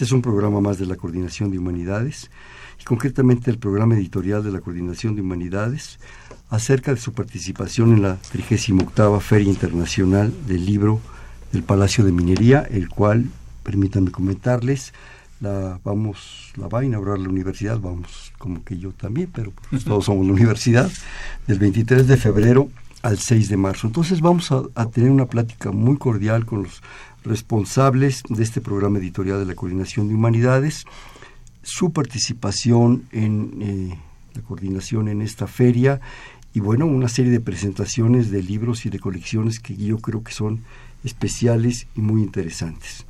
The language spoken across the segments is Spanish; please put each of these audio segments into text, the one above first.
Este es un programa más de la Coordinación de Humanidades y concretamente el programa editorial de la Coordinación de Humanidades acerca de su participación en la 38 Feria Internacional del Libro del Palacio de Minería, el cual, permítanme comentarles, la vamos la va a inaugurar la universidad, vamos como que yo también, pero pues todos somos la universidad, del 23 de febrero al 6 de marzo. Entonces vamos a, a tener una plática muy cordial con los responsables de este programa editorial de la Coordinación de Humanidades, su participación en eh, la coordinación en esta feria y bueno, una serie de presentaciones de libros y de colecciones que yo creo que son especiales y muy interesantes.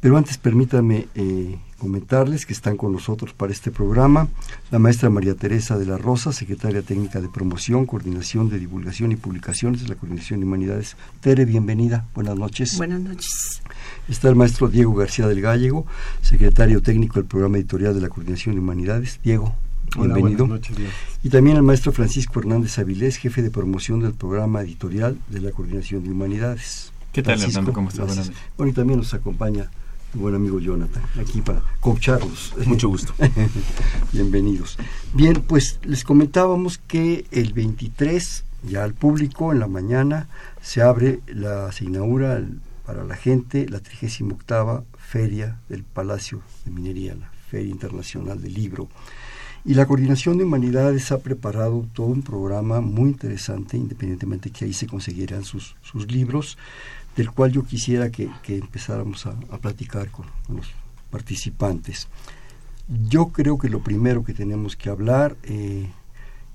Pero antes permítanme eh, comentarles que están con nosotros para este programa la maestra María Teresa de la Rosa, secretaria técnica de promoción, coordinación de divulgación y publicaciones de la Coordinación de Humanidades. Tere, bienvenida, buenas noches. Buenas noches. Está el maestro Diego García del Gallego, secretario técnico del programa editorial de la Coordinación de Humanidades. Diego, Hola, bienvenido. buenas noches, Diego. Y también el maestro Francisco Hernández Avilés, jefe de promoción del programa editorial de la Coordinación de Humanidades. ¿Qué tal, Francisco, Hernando? ¿Cómo estás? gracias. Buenas noches. Bueno, y también nos acompaña buen amigo Jonathan, aquí para coacharlos. Mucho gusto. Bienvenidos. Bien, pues les comentábamos que el 23, ya al público, en la mañana, se abre, la, se inaugura el- para la gente la 38 Feria del Palacio de Minería, la Feria Internacional del Libro. Y la Coordinación de Humanidades ha preparado todo un programa muy interesante, independientemente que ahí se conseguirán sus, sus libros, del cual yo quisiera que, empezáramos a, platicar con, los participantes. Yo creo que lo primero que tenemos que hablar eh,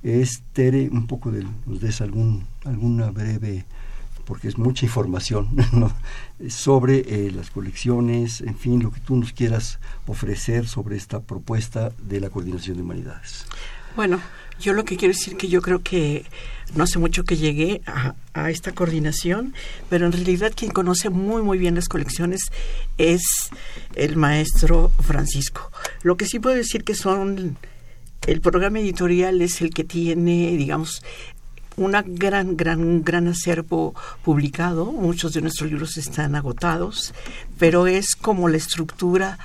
es, Tere, un poco de, nos des algún, alguna breve, porque es mucha información, sobre eh, las colecciones, en fin, lo que tú nos quieras ofrecer sobre esta propuesta de la Coordinación de Humanidades. Bueno, yo lo que quiero decir que yo creo que no hace mucho que llegué a, esta coordinación, pero en realidad quien conoce muy muy bien las colecciones es el maestro Francisco. Lo que sí puedo decir que son el programa editorial es el que tiene, digamos, una gran, gran, gran acervo publicado. Muchos de nuestros libros están agotados, pero es como la estructura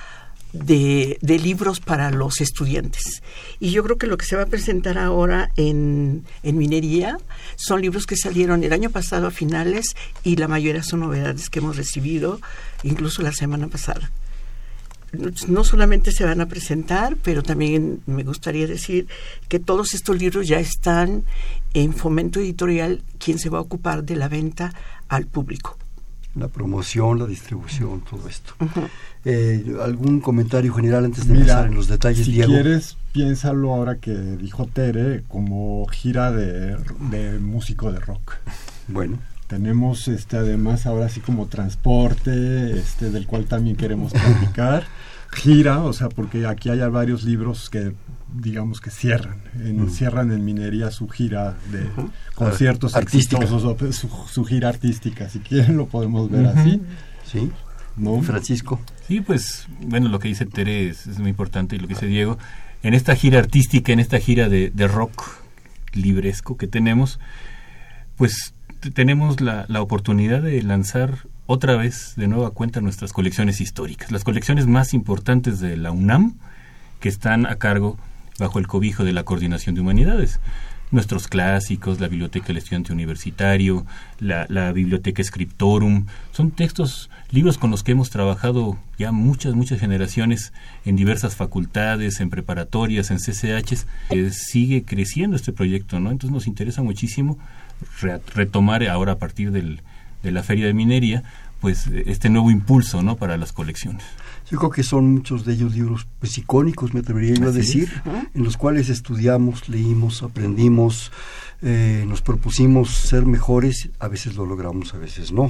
de, libros para los estudiantes. Y yo creo que lo que se va a presentar ahora en, en minería son libros que salieron el año pasado a finales y la mayoría son novedades que hemos recibido, incluso la semana pasada no solamente se van a presentar, pero también me gustaría decir que todos estos libros ya están en fomento editorial, quien se va a ocupar de la venta al público. La promoción, la distribución, todo esto. Eh, ¿Algún comentario general antes de Mira, empezar en los detalles, si Diego? quieres, piénsalo ahora que dijo Tere como gira de, de músico de rock. Bueno, Tenemos este además ahora sí como transporte, este del cual también queremos platicar. Gira, o sea, porque aquí hay varios libros que digamos que cierran, en- Mm. cierran en minería su gira de conciertos Artística. exitosos, su, su gira artística, si quieren lo podemos ver Ujú. así. ¿sí? ¿no? Francisco. Sí, pues, bueno, lo que dice Tere es, es muy importante y lo que dice Diego. En esta gira artística, en esta gira de, de rock libresco que tenemos, pues tenemos la, la oportunidad de lanzar otra vez de nueva cuenta nuestras colecciones históricas, las colecciones más importantes de la UNAM que están a cargo bajo el cobijo de la Coordinación de Humanidades. Nuestros clásicos, la Biblioteca del Estudiante Universitario, la, Biblioteca Scriptorum, son textos, libros con los que hemos trabajado ya muchas, muchas generaciones en diversas facultades, en preparatorias, en CCHs. Sigue creciendo este proyecto, ¿no? Entonces nos interesa muchísimo re- retomar ahora a partir del, de la Feria de Minería, pues este nuevo impulso, ¿no? Para las colecciones. Yo creo que son muchos de ellos libros pues, icónicos, me atrevería yo a decir, en los cuales estudiamos, leímos, aprendimos, eh, nos propusimos ser mejores, a veces lo logramos, a veces no,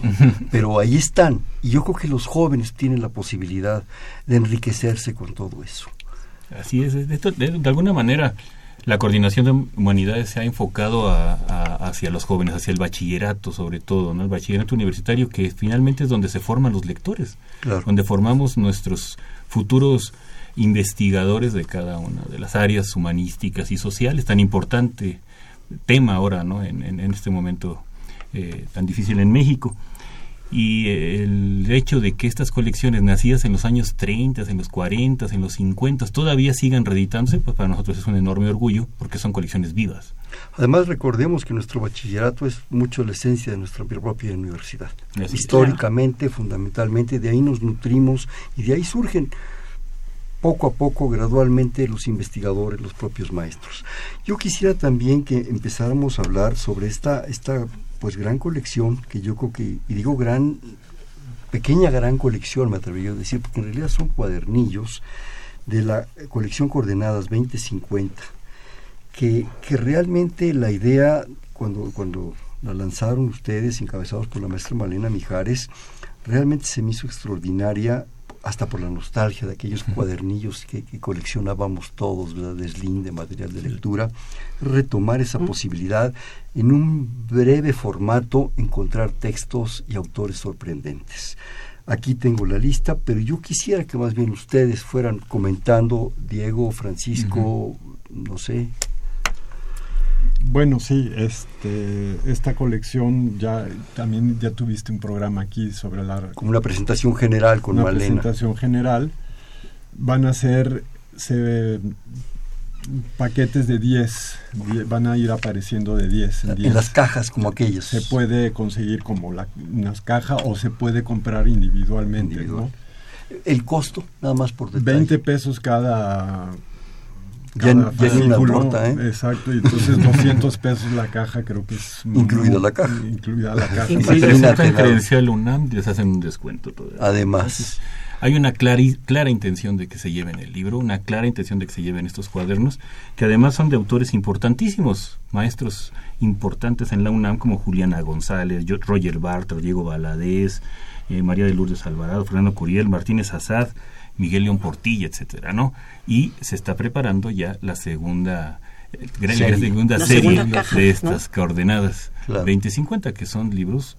pero ahí están. Y yo creo que los jóvenes tienen la posibilidad de enriquecerse con todo eso. Así es, de, de- de- de alguna manera la coordinación de humanidades se ha enfocado hacia los jóvenes, hacia el bachillerato sobre todo, ¿no? el bachillerato universitario que finalmente es donde se forman los lectores, donde formamos nuestros futuros investigadores de cada una de las áreas humanísticas y sociales, tan importante tema ahora ¿no? en, este momento eh, tan difícil en México y el hecho de que estas colecciones nacidas en los años 30, en los 40, en los 50 todavía sigan reeditándose, pues para nosotros es un enorme orgullo porque son colecciones vivas. Además recordemos que nuestro bachillerato es mucho la esencia de nuestra propia universidad. Históricamente, fundamentalmente, de ahí nos nutrimos y de ahí surgen poco a poco, gradualmente, los investigadores, los propios maestros. Yo quisiera también que empezáramos a hablar sobre esta, esta pues gran colección, que yo creo que, y digo gran, pequeña gran colección, me atrevería a decir, porque en realidad son cuadernillos de la colección Coordenadas 2050, que, que realmente la idea, cuando, cuando la lanzaron ustedes, encabezados por la maestra Malena Mijares, realmente se me hizo extraordinaria hasta por la nostalgia de aquellos cuadernillos que, coleccionábamos todos, ¿verdad? de Slim, de material de lectura, retomar esa posibilidad en un breve formato, encontrar textos y autores sorprendentes. Aquí tengo la lista, pero yo quisiera que más bien ustedes fueran comentando, Diego, Francisco, no sé, bueno, sí, este, esta colección ya también ya tuviste un programa aquí sobre la como una presentación general con una presentación general. Van a ser paquetes de 10, van a ir apareciendo de 10 en, las cajas como aquellos. Se puede conseguir como la, unas cajas o se puede comprar individualmente, El costo, nada más por detalle. 20 pesos cada ya, ya ¿eh? Exacto, y entonces 200 pesos la caja creo que es... Incluida la caja. Incluida la caja. Si credencial UNAM les hacen un descuento todavía. Además. hay una clara, clara intención de que se lleven el libro, una clara intención de que se lleven estos cuadernos, que además son de autores importantísimos, maestros importantes en la UNAM como Juliana González, Roger Bartra, Diego Valadez, eh, María de Lourdes Alvarado, Fernando Curiel, Martínez Azad, Miguel León Portilla, etcétera, ¿no? Y se está preparando ya la segunda eh, serie, la segunda serie de estas coordenadas 2050, que son libros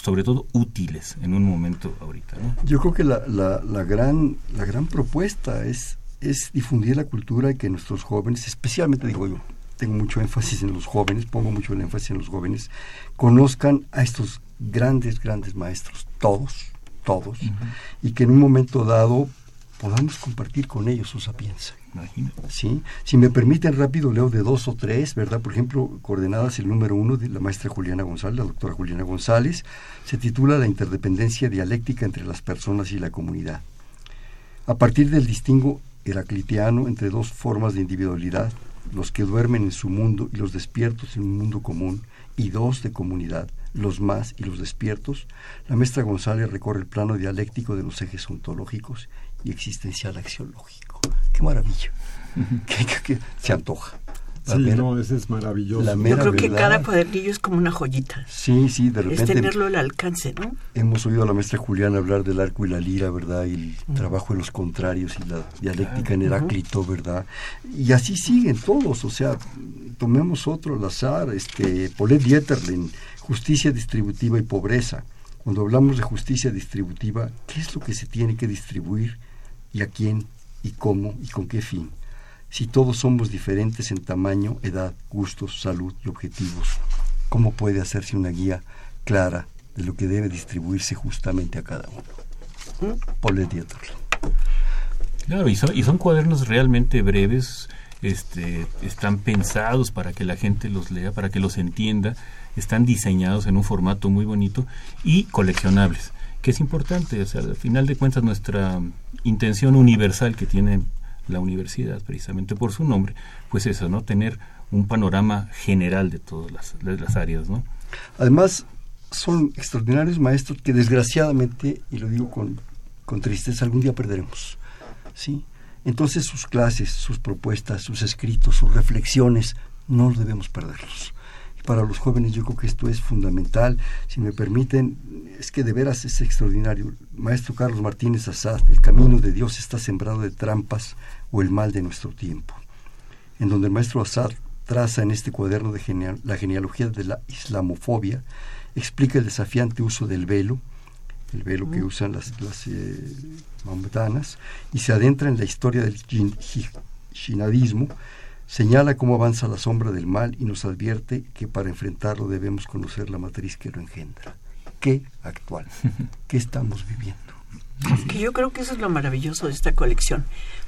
sobre todo útiles en un momento ahorita. ¿no? Yo creo que la, la, la, gran, la gran propuesta es, es difundir la cultura y que nuestros jóvenes, especialmente digo yo, tengo mucho énfasis en los jóvenes, pongo mucho el énfasis en los jóvenes, conozcan a estos grandes, grandes maestros, todos, todos, y que en un momento dado podamos compartir con ellos su sapienza. ¿Sí? Si me permiten rápido, leo de dos o tres, ¿verdad? Por ejemplo, coordenadas el número uno de la maestra Juliana González, la doctora Juliana González, se titula La interdependencia dialéctica entre las personas y la comunidad. A partir del distingo heraclitiano entre dos formas de individualidad, los que duermen en su mundo y los despiertos en un mundo común, y dos de comunidad, los más y los despiertos, la maestra González recorre el plano dialéctico de los ejes ontológicos y existencial axiológico. ¡Qué maravilla! ¿Qué, se antoja? sí, no, ese es maravilloso. Yo creo que cada cuadernillo es como una joyita. Sí, sí, de repente. Es tenerlo al alcance, ¿no? Hemos oído a la maestra Juliana hablar del arco y la lira, ¿verdad? Y el trabajo en los contrarios y la dialéctica en Heráclito, ¿verdad? Y así siguen todos, o sea, tomemos otro al azar, este, Paulette Dieterlen, justicia distributiva y pobreza. Cuando hablamos de justicia distributiva, ¿qué es lo que se tiene que distribuir y a quién y cómo y con qué fin? Si todos somos diferentes en tamaño, edad, gustos, salud y objetivos, ¿cómo puede hacerse una guía clara de lo que debe distribuirse justamente a cada uno? Paulette Dieterlen. Claro, y son, y son cuadernos realmente breves, este, están pensados para que la gente los lea, para que los entienda, están diseñados en un formato muy bonito y coleccionables, que es importante, o sea, al final de cuentas nuestra intención universal que tiene la universidad, precisamente por su nombre, pues eso, ¿no? Tener un panorama general de todas las, áreas, ¿no? Además, son extraordinarios maestros que desgraciadamente, y lo digo con, con tristeza, algún día perderemos, ¿sí? Entonces sus clases, sus propuestas, sus escritos, sus reflexiones, no debemos perderlos. Para los jóvenes yo creo que esto es fundamental. Si me permiten, es que de veras es extraordinario. Maestro Carlos Martínez Azad, el camino de Dios está sembrado de trampas o el mal de nuestro tiempo. en donde el maestro Assad traza en este cuaderno de la genealogía de la islamofobia, explica el desafiante uso del velo, el velo que usan las, las eh, y se adentra en la historia del shinadismo, señala cómo avanza la sombra del mal y nos advierte que para enfrentarlo debemos conocer la matriz que lo engendra. ¿Qué actual? ¿Qué estamos viviendo? Que yo creo que eso es lo maravilloso de esta colección,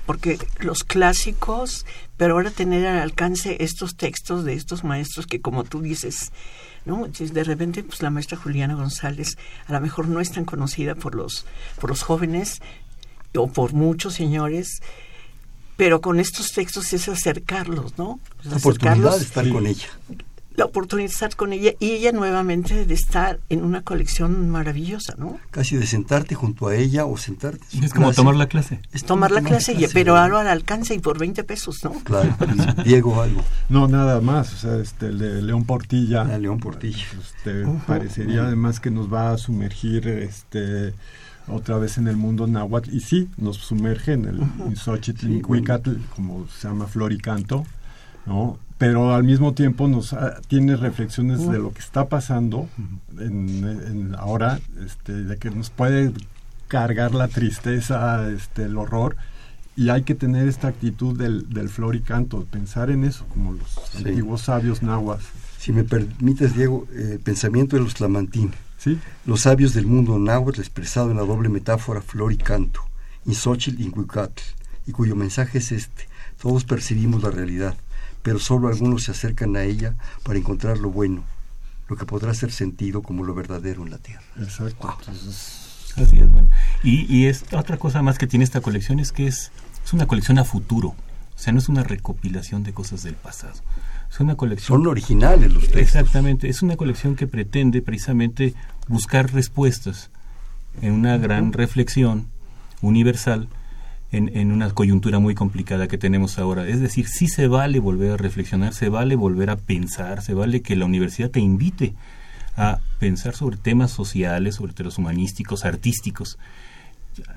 porque los clásicos, pero ahora tener al alcance estos textos de estos maestros que como tú dices, ¿no? De repente, pues la maestra Juliana González a lo mejor no es tan conocida por los, por los jóvenes o por muchos señores, pero con estos textos es acercarlos, ¿no? la oportunidad de estar con ella la oportunidad de estar con ella y ella nuevamente de estar en una colección maravillosa, ¿no? Casi de sentarte junto a ella o sentarte. Es como tomar la clase. Es tomar la clase, pero algo al alcance y por 20 pesos, ¿no? Claro, Diego algo. No, nada más, o sea, este, el de León Portilla. Ah, León Portilla. Este, parecería además que nos va a sumergir este otra vez en el mundo náhuatl y sí, nos sumerge en el Xochitl, como se llama flor y canto, ¿no? pero al mismo tiempo nos tiene reflexiones de lo que está pasando en, ahora, este, de que nos puede cargar la tristeza, este, el horror, y hay que tener esta actitud del, del flor y canto, pensar en eso, como los antiguos sabios nahuas. Si me permites, Diego, el eh, pensamiento de los Tlamantín. ¿Sí? Los sabios del mundo náhuatl expresado en la doble metáfora flor y canto, Insochil y y cuyo mensaje es este, todos percibimos la realidad, pero solo algunos se acercan a ella para encontrar lo bueno, lo que podrá ser sentido como lo verdadero en la tierra. Exacto. y, y es otra cosa más que tiene esta colección es que es, es una colección a futuro. O sea, no es una recopilación de cosas del pasado. Es una colección. Son originales los textos. Exactamente. Es una colección que pretende precisamente buscar respuestas en una gran reflexión universal en, una coyuntura muy complicada que tenemos ahora. Es decir, sí se vale volver a reflexionar, se vale volver a pensar, se vale que la universidad te invite a pensar sobre temas sociales, sobre temas humanísticos, artísticos.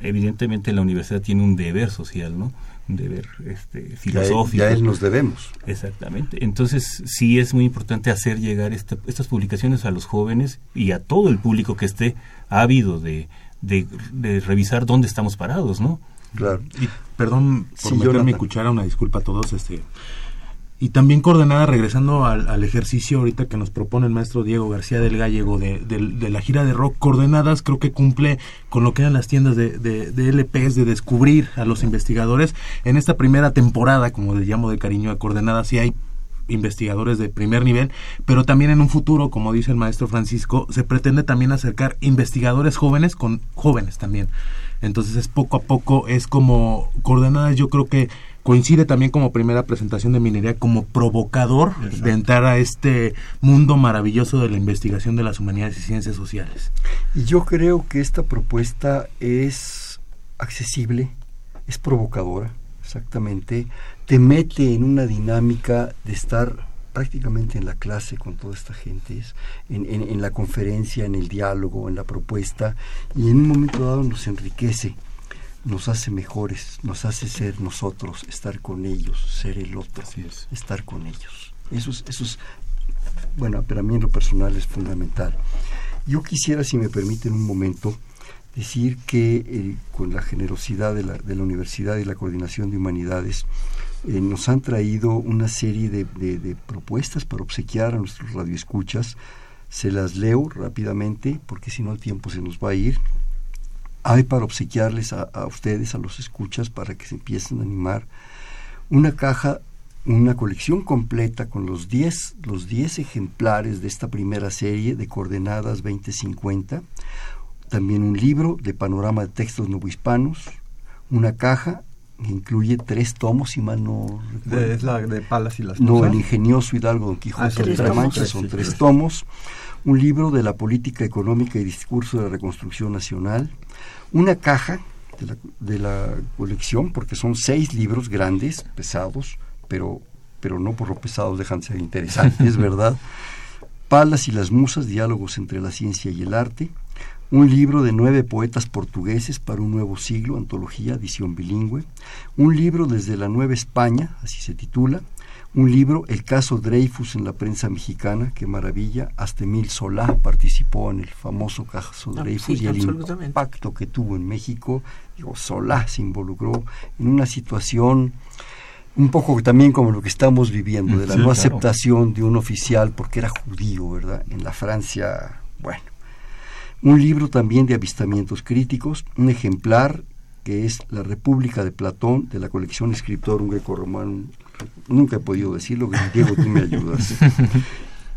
Evidentemente la universidad tiene un deber social, ¿no? Un deber este, filosófico. Ya, él nos debemos. Exactamente. Entonces sí es muy importante hacer llegar estas publicaciones a los jóvenes y a todo el público que esté ávido de, de, de revisar dónde estamos parados, ¿no? Claro. Y perdón por meter mi cuchara, una disculpa a todos. este Y también coordenada, regresando al, ejercicio ahorita que nos propone el maestro Diego García del Gallego de, de, la gira de rock, coordenadas creo que cumple con lo que eran las tiendas de, de, LPs, de descubrir a los investigadores. En esta primera temporada, como le llamo de cariño a coordenadas, sí hay investigadores de primer nivel, pero también en un futuro, como dice el maestro Francisco, se pretende también acercar investigadores jóvenes con jóvenes también. Entonces es poco a poco, es como coordenadas, yo creo que coincide también como primera presentación de minería como provocador de entrar a este mundo maravilloso de la investigación de las humanidades y ciencias sociales. Y yo creo que esta propuesta es accesible, es provocadora, exactamente, te mete en una dinámica de estar prácticamente en la clase con toda esta gente, en, en, la conferencia, en el diálogo, en la propuesta, y en un momento dado nos enriquece, nos hace mejores, nos hace ser nosotros, estar con ellos, ser el otro, estar con ellos. Eso es, eso es, bueno, para mí en lo personal es fundamental. Yo quisiera, si me permiten un momento, decir que eh, con la generosidad de la, de la Universidad y la Coordinación de Humanidades, eh, nos han traído una serie de, propuestas para obsequiar a nuestros radioescuchas. Se las leo rápidamente porque si no el tiempo se nos va a ir. Hay para obsequiarles a, ustedes, a los escuchas, para que se empiecen a animar, una caja, una colección completa con los 10 los diez ejemplares de esta primera serie de Coordenadas 2050, también un libro de panorama de textos novohispanos, una caja incluye tres tomos, y mal no Es la de Palas y las No, el ingenioso Hidalgo Don Quijote ah, de la Mancha, son tres tomos. Un libro de la política económica y discurso de la reconstrucción nacional. Una caja de la, de la colección, porque son seis libros grandes, pesados, pero, pero no por lo pesados dejan de ser interesantes, ¿verdad? Palas y las musas, diálogos entre la ciencia y el arte un libro de nueve poetas portugueses para un nuevo siglo, antología, edición bilingüe, un libro desde la Nueva España, así se titula, un libro, El caso Dreyfus en la prensa mexicana, qué maravilla. Hasta Emil Solá participó en el famoso caso ah, Dreyfus y el impacto que tuvo en México. Digo, Solá se involucró en una situación un poco también como lo que estamos viviendo, de la no aceptación de un oficial porque era judío, ¿verdad? En la Francia, bueno. Un libro también de avistamientos críticos, un ejemplar que es La República de Platón, de la colección Escritor, un greco-romano nunca he podido decirlo, Diego, tú me ayudas.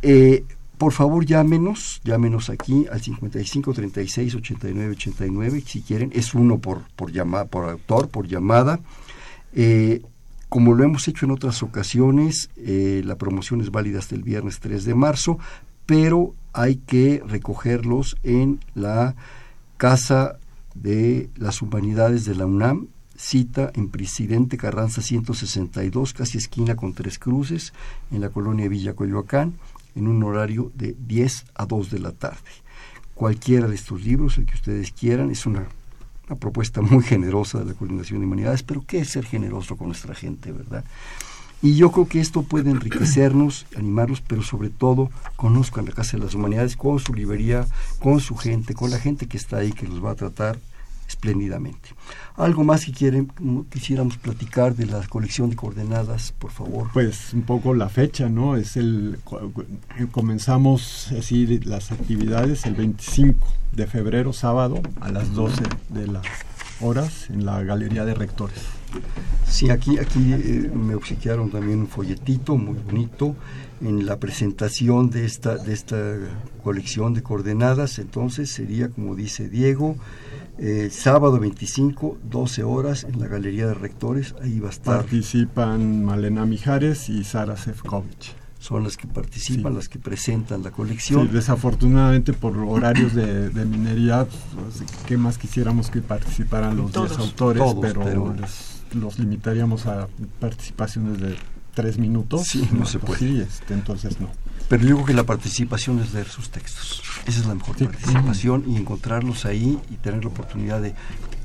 Eh, por favor, llámenos, llámenos aquí al 55 36 89 89, si quieren, es uno por, por, llamada, por autor, por llamada. Eh, como lo hemos hecho en otras ocasiones, eh, la promoción es válida hasta el viernes 3 de marzo, pero hay que recogerlos en la Casa de las Humanidades de la UNAM, cita en Presidente Carranza 162, casi esquina con Tres Cruces, en la colonia Villa Coyoacán, en un horario de 10 a 2 de la tarde. Cualquiera de estos libros, el que ustedes quieran, es una, propuesta muy generosa de la Coordinación de Humanidades, pero ¿qué es ser generoso con nuestra gente, verdad? Y yo creo que esto puede enriquecernos, animarlos, pero sobre todo conozcan la Casa de las Humanidades con su librería, con su gente, con la gente que está ahí, que los va a tratar espléndidamente. Algo más que quieren, quisiéramos platicar de la colección de coordenadas, por favor. Pues un poco la fecha, ¿no? Es el comenzamos así las actividades el 25 de febrero, sábado, a las 12 de las horas en la Galería de Rectores. Sí, aquí, aquí eh, me obsequiaron también un folletito muy bonito en la presentación de esta, de esta colección de coordenadas. Entonces sería, como dice Diego, eh, sábado 25, 12 horas en la Galería de Rectores. Ahí va a estar. Participan Malena Mijares y Sara Sefcovic. Son las que participan, las que presentan la colección. desafortunadamente por horarios de, minería, pues, ¿qué más quisiéramos que participaran los 10 autores? pero, los limitaríamos a participaciones de tres minutos. Sí, no, se puede. Este, entonces no. Pero yo creo que la participación es leer sus textos. Esa es la mejor participación y encontrarlos ahí y tener la oportunidad de,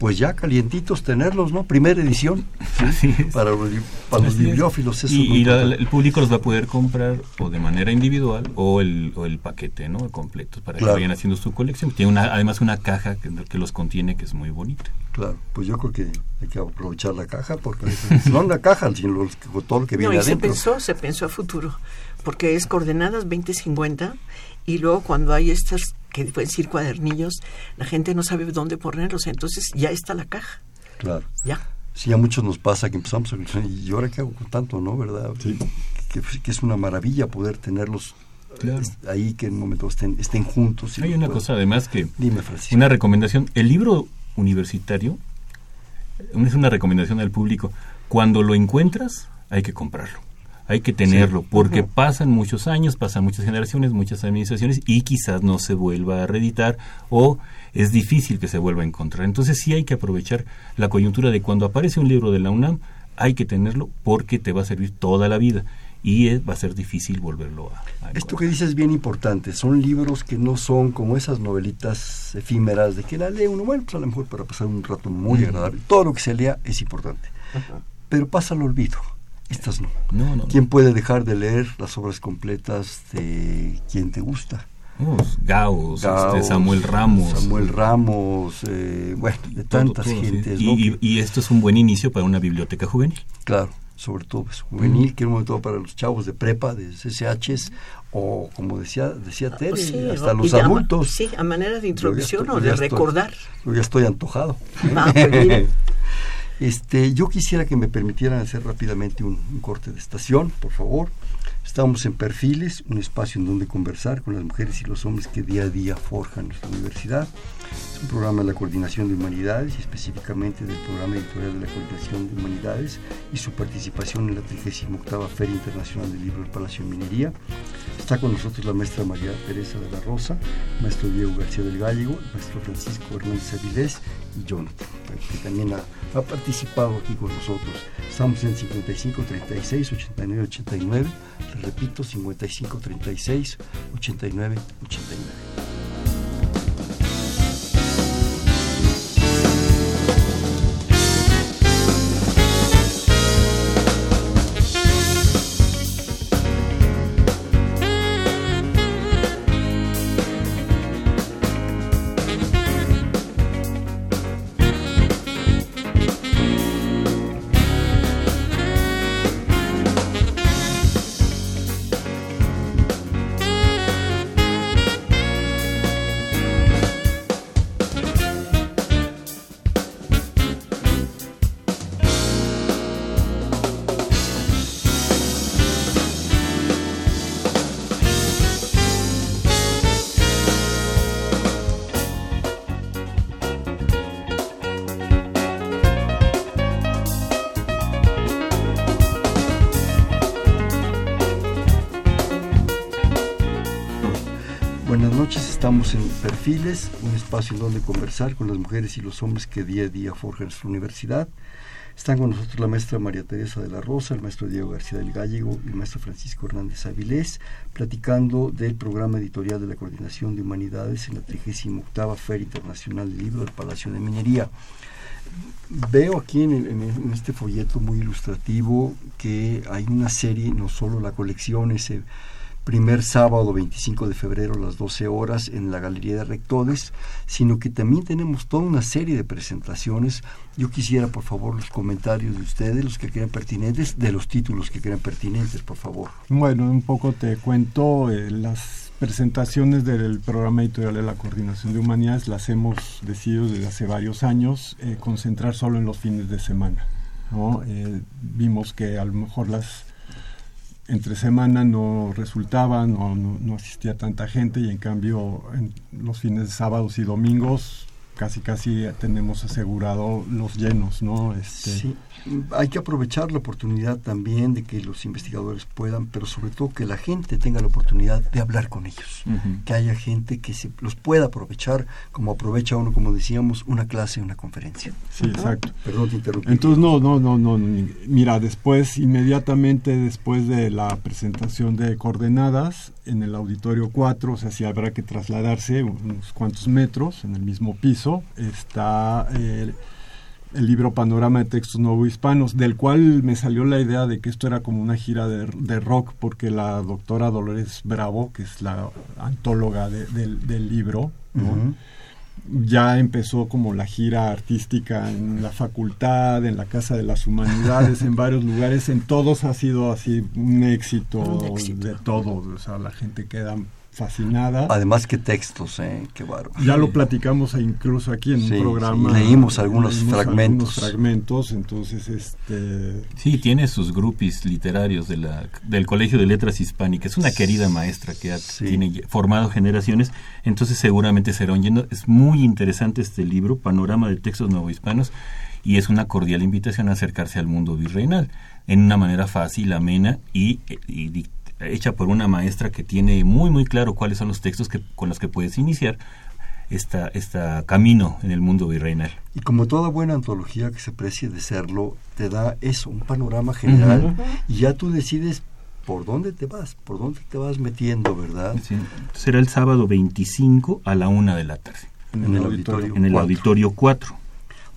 pues ya calientitos, tenerlos, ¿no? Primera edición. Para, los, para los bibliófilos. Eso y, el público los va a poder comprar o de manera individual o el, o el paquete, ¿no? Completo, para que vayan haciendo su colección. Tiene una, además una caja que, que los contiene que es muy bonita. Claro, pues yo creo que hay que aprovechar la caja porque no la caja, sino todo lo que viene no, y Se pensó, se pensó a futuro, porque es coordenadas 2050 y luego cuando hay estas que pueden decir cuadernillos, la gente no sabe dónde ponerlos, entonces ya está la caja. Claro. Ya. Sí, a muchos nos pasa que empezamos a y ahora qué hago con tanto, ¿no? ¿Verdad? Sí. Que, que es una maravilla poder tenerlos ahí que en un momento estén, estén juntos. Hay una cosa además que... Dime, Francisco. Una recomendación. El libro universitario, es una recomendación al público, cuando lo encuentras hay que comprarlo, hay que tenerlo, porque pasan muchos años, pasan muchas generaciones, muchas administraciones y quizás no se vuelva a reeditar o es difícil que se vuelva a encontrar. Entonces sí hay que aprovechar la coyuntura de cuando aparece un libro de la UNAM, hay que tenerlo porque te va a servir toda la vida y va a ser difícil volverlo a, Esto que dices es bien importante, son libros que no son como esas novelitas efímeras de que la lee uno, bueno, pues a lo mejor para pasar un rato muy agradable, todo lo que se lea es importante, pero pasa al olvido. Estas no. No, no. ¿Quién puede dejar de leer las obras completas de quien te gusta? Gauss, este, Samuel Ramos. Samuel Ramos, eh, bueno, de tantas gentes. y, esto es un buen inicio para una biblioteca juvenil. Claro sobre todo pues, juvenil, que es un momento para los chavos de prepa, de CCHs, o como decía decía ah, Tere, pues hasta los adultos. sí, a manera de introducción o de recordar. yo ya estoy antojado. Ah, pues este, yo quisiera que me permitieran hacer rápidamente un corte de estación, por favor. Estamos en Perfiles, un espacio en donde conversar con las mujeres y los hombres que día a día forjan nuestra universidad. Es un programa de la Coordinación de Humanidades y específicamente del programa editorial de la Coordinación de Humanidades y su participación en la 38 Feria Internacional del Libro del Palacio de Minería. Está con nosotros la maestra María Teresa de la Rosa, maestro Diego García del Gallego, maestro Francisco Hernández Avilés Jonathan, que también ha, ha participado aquí con nosotros. Estamos en 55 36 89 89 repito, 55 36 89 89. Buenas noches, estamos en Perfiles, un espacio en donde conversar con las mujeres y los hombres que día a día forjan nuestra universidad. Están con nosotros la maestra María Teresa de la Rosa, el maestro Diego García del Gallego y el maestro Francisco Hernández Avilés, platicando del programa editorial de la Coordinación de Humanidades en la 38 Feria Internacional del Libro del Palacio de Minería. Veo aquí en, en, este folleto muy ilustrativo que hay una serie, no solo la colección, ese primer sábado 25 de febrero a las 12 horas en la Galería de Rectores, sino que también tenemos toda una serie de presentaciones. Yo quisiera, por favor, los comentarios de ustedes, los que crean pertinentes, de los títulos que crean pertinentes, por favor. Bueno, un poco te cuento eh, las presentaciones del programa editorial de la Coordinación de Humanidades, las hemos decidido desde hace varios años eh, concentrar solo en los fines de semana. ¿no? Eh, vimos que a lo mejor las entre semana no resultaba, no, no, asistía tanta gente y en cambio en los fines de sábados y domingos casi casi tenemos asegurado los llenos, ¿no? Este... Sí, hay que aprovechar la oportunidad también de que los investigadores puedan, pero sobre todo que la gente tenga la oportunidad de hablar con ellos, que haya gente que se los pueda aprovechar, como aprovecha uno, como decíamos, una clase, una conferencia. Sí, exacto. Perdón, te interrumpí. Entonces, no, no, no, no, mira, después, inmediatamente después de la presentación de coordenadas, en el auditorio 4, o sea, si habrá que trasladarse unos cuantos metros en el mismo piso, está el, libro Panorama de Textos Nuevo Hispanos, del cual me salió la idea de que esto era como una gira de, rock, porque la doctora Dolores Bravo, que es la antóloga del libro, ya empezó como la gira artística en la facultad, en la Casa de las Humanidades, en varios lugares, en todos ha sido así un éxito, de todo, o sea, la gente queda fascinada. Además, qué textos, ¿eh? Qué bárbaro. Ya lo platicamos incluso aquí en un programa. leímos algunos fragmentos. fragmentos, entonces, este... Sí, tiene sus grupis literarios de la, del Colegio de Letras Hispánicas. Es una querida maestra que ha tiene formado generaciones, entonces seguramente será un lleno. Es muy interesante este libro, Panorama de Textos Novohispanos, y es una cordial invitación a acercarse al mundo virreinal en una manera fácil, amena y, y hecha por una maestra que tiene muy muy claro cuáles son los textos que, con los que puedes iniciar esta, esta camino en el mundo virreinal. Y como toda buena antología que se precie de serlo, te da eso, un panorama general, y ya tú decides por dónde te vas, por dónde te vas metiendo, ¿verdad? Será el sábado 25 a la una de la tarde. En, el, auditorio, en el auditorio 4.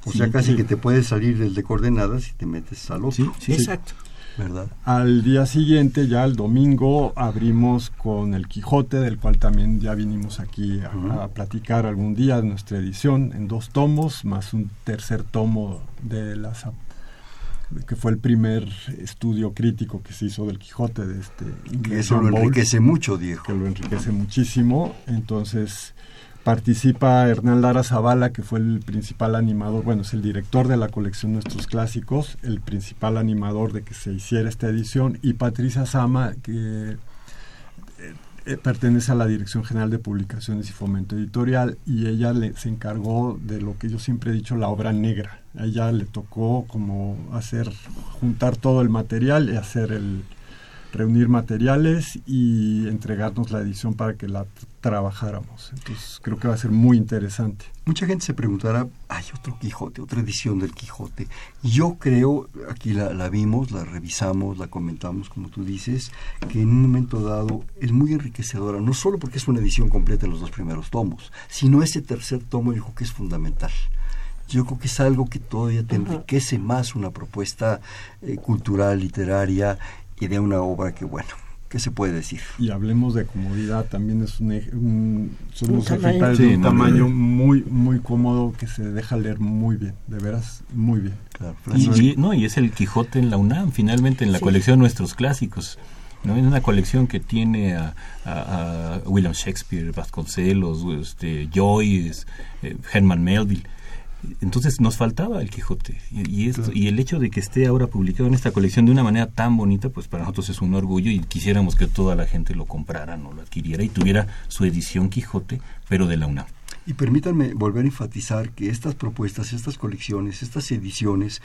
O sea, casi que te puedes salir del de coordenadas y te metes al otro. Sí, Exacto. ¿Verdad? Al día siguiente, ya el domingo, abrimos con el Quijote, del cual también ya vinimos aquí a, platicar algún día de nuestra edición, en dos tomos, más un tercer tomo de las que fue el primer estudio crítico que se hizo del Quijote de este que eso lo enriquece mucho Diego. Que lo enriquece muchísimo. Entonces Participa Hernán Lara Zavala, que fue el principal animador, bueno, es el director de la colección Nuestros Clásicos, el principal animador de que se hiciera esta edición, y Patricia Sama, que eh, eh, pertenece a la Dirección General de Publicaciones y Fomento Editorial, y ella le, se encargó de lo que yo siempre he dicho, la obra negra. A ella le tocó como hacer, juntar todo el material y hacer el, reunir materiales y entregarnos la edición para que la trabajáramos. Entonces creo que va a ser muy interesante. Mucha gente se preguntará, hay otro Quijote, otra edición del Quijote. Yo creo, aquí la, vimos, la revisamos, la comentamos, como tú dices, que en un momento dado es muy enriquecedora, no solo porque es una edición completa en los dos primeros tomos, sino ese tercer tomo yo creo que es fundamental yo creo que es algo que todavía te enriquece más una propuesta eh, cultural, literaria y de una obra que, bueno, ¿qué se puede decir? Y hablemos de comodidad, también es un, un tamaño, de un tamaño muy, muy cómodo que se deja leer muy bien, de veras, muy bien. y, no, y es el Quijote en la UNAM, finalmente en la colección Nuestros Clásicos. ¿no? Es una colección que tiene a, William Shakespeare, Vasconcelos, este, Joyce, eh, Herman Melville entonces nos faltaba el Quijote y, y, el hecho de que esté ahora publicado en esta colección de una manera tan bonita, pues para nosotros es un orgullo y quisiéramos que toda la gente lo comprara, no lo adquiriera y tuviera su edición Quijote, pero de la UNAM. Y permítanme volver a enfatizar que estas propuestas, estas colecciones, estas ediciones